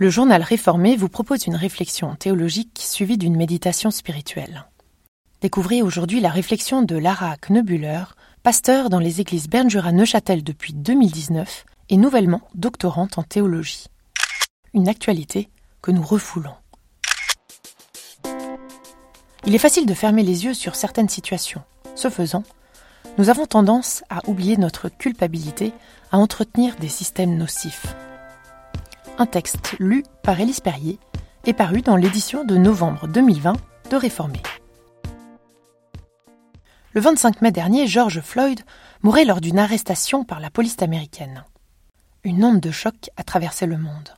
Le journal réformé vous propose une réflexion théologique suivie d'une méditation spirituelle. Découvrez aujourd'hui la réflexion de Lara Knebuller, pasteur dans les églises Bernjura Neuchâtel depuis 2019 et nouvellement doctorante en théologie. Une actualité que nous refoulons. Il est facile de fermer les yeux sur certaines situations. Ce faisant, nous avons tendance à oublier notre culpabilité à entretenir des systèmes nocifs. Un texte lu par Élise Perrier est paru dans l'édition de novembre 2020 de Réformé. Le 25 mai dernier, George Floyd mourait lors d'une arrestation par la police américaine. Une onde de choc a traversé le monde.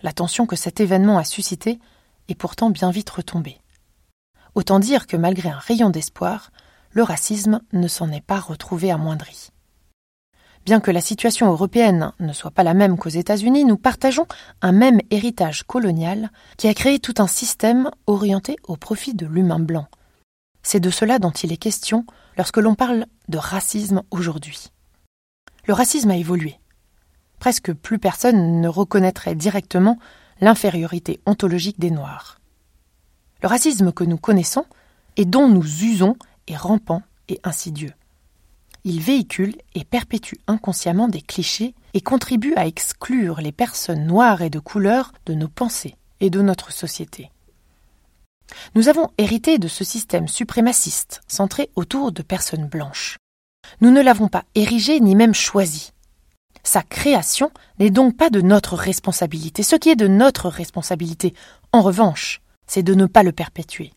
La tension que cet événement a suscité est pourtant bien vite retombée. Autant dire que malgré un rayon d'espoir, le racisme ne s'en est pas retrouvé amoindri. Bien que la situation européenne ne soit pas la même qu'aux États-Unis, nous partageons un même héritage colonial qui a créé tout un système orienté au profit de l'humain blanc. C'est de cela dont il est question lorsque l'on parle de racisme aujourd'hui. Le racisme a évolué. Presque plus personne ne reconnaîtrait directement l'infériorité ontologique des Noirs. Le racisme que nous connaissons et dont nous usons est rampant et insidieux. Il véhicule et perpétue inconsciemment des clichés et contribue à exclure les personnes noires et de couleur de nos pensées et de notre société. Nous avons hérité de ce système suprémaciste centré autour de personnes blanches. Nous ne l'avons pas érigé ni même choisi. Sa création n'est donc pas de notre responsabilité. Ce qui est de notre responsabilité, en revanche, c'est de ne pas le perpétuer.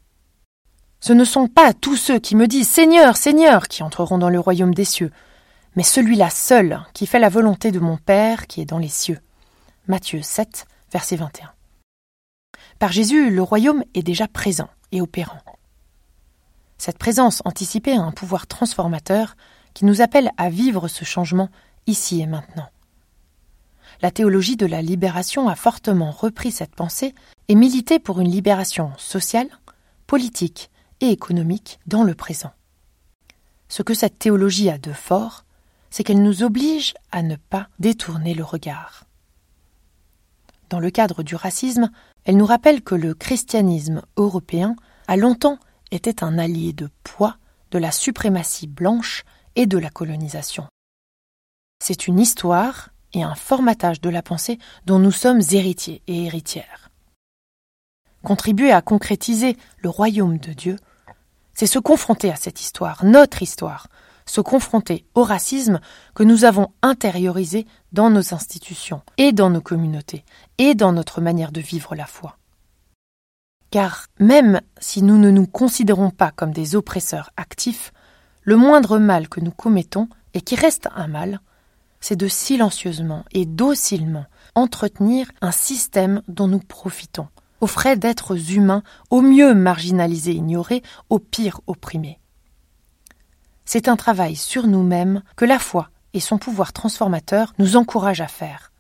Ce ne sont pas tous ceux qui me disent Seigneur, Seigneur qui entreront dans le royaume des cieux, mais celui-là seul qui fait la volonté de mon Père qui est dans les cieux. Matthieu 7, verset 21. Par Jésus, le royaume est déjà présent et opérant. Cette présence anticipée a un pouvoir transformateur qui nous appelle à vivre ce changement ici et maintenant. La théologie de la libération a fortement repris cette pensée et milité pour une libération sociale, politique et économique dans le présent. Ce que cette théologie a de fort, c'est qu'elle nous oblige à ne pas détourner le regard. Dans le cadre du racisme, elle nous rappelle que le christianisme européen a longtemps été un allié de poids de la suprématie blanche et de la colonisation. C'est une histoire et un formatage de la pensée dont nous sommes héritiers et héritières. Contribuer à concrétiser le royaume de Dieu c'est se confronter à cette histoire, notre histoire, se confronter au racisme que nous avons intériorisé dans nos institutions et dans nos communautés et dans notre manière de vivre la foi. Car même si nous ne nous considérons pas comme des oppresseurs actifs, le moindre mal que nous commettons, et qui reste un mal, c'est de silencieusement et docilement entretenir un système dont nous profitons, aux frais d'êtres humains au mieux marginalisés, ignorés, au pire opprimés. C'est un travail sur nous-mêmes que la foi et son pouvoir transformateur nous encouragent à faire,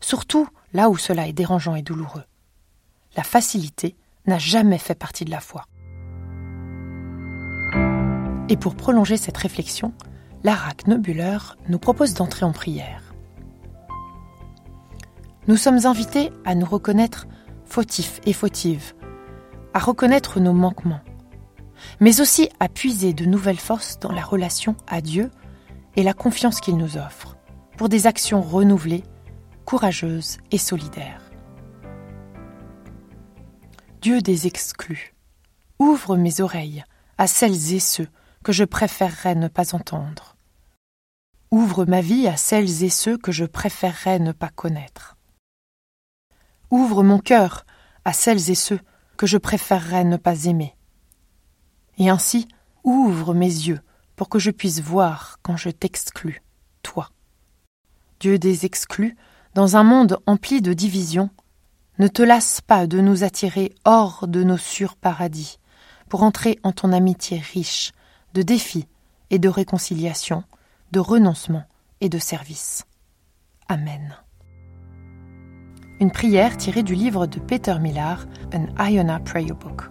surtout là où cela est dérangeant et douloureux. La facilité n'a jamais fait partie de la foi. Et pour prolonger cette réflexion, Lara Knobuller nous propose d'entrer en prière. Nous sommes invités à nous reconnaître fautifs et fautives, à reconnaître nos manquements, mais aussi à puiser de nouvelles forces dans la relation à Dieu et la confiance qu'il nous offre, pour des actions renouvelées, courageuses et solidaires. Dieu des exclus, ouvre mes oreilles à celles et ceux que je préférerais ne pas entendre. Ouvre ma vie à celles et ceux que je préférerais ne pas connaître. Ouvre mon cœur à celles et ceux que je préférerais ne pas aimer. Et ainsi, ouvre mes yeux pour que je puisse voir quand je t'exclus, toi. Dieu des exclus, dans un monde empli de divisions, ne te lasse pas de nous attirer hors de nos sûrs paradis, pour entrer en ton amitié riche de défis et de réconciliation, de renoncement et de service. Amen. Une prière tirée du livre de Peter Millar, An Iona Prayer Book.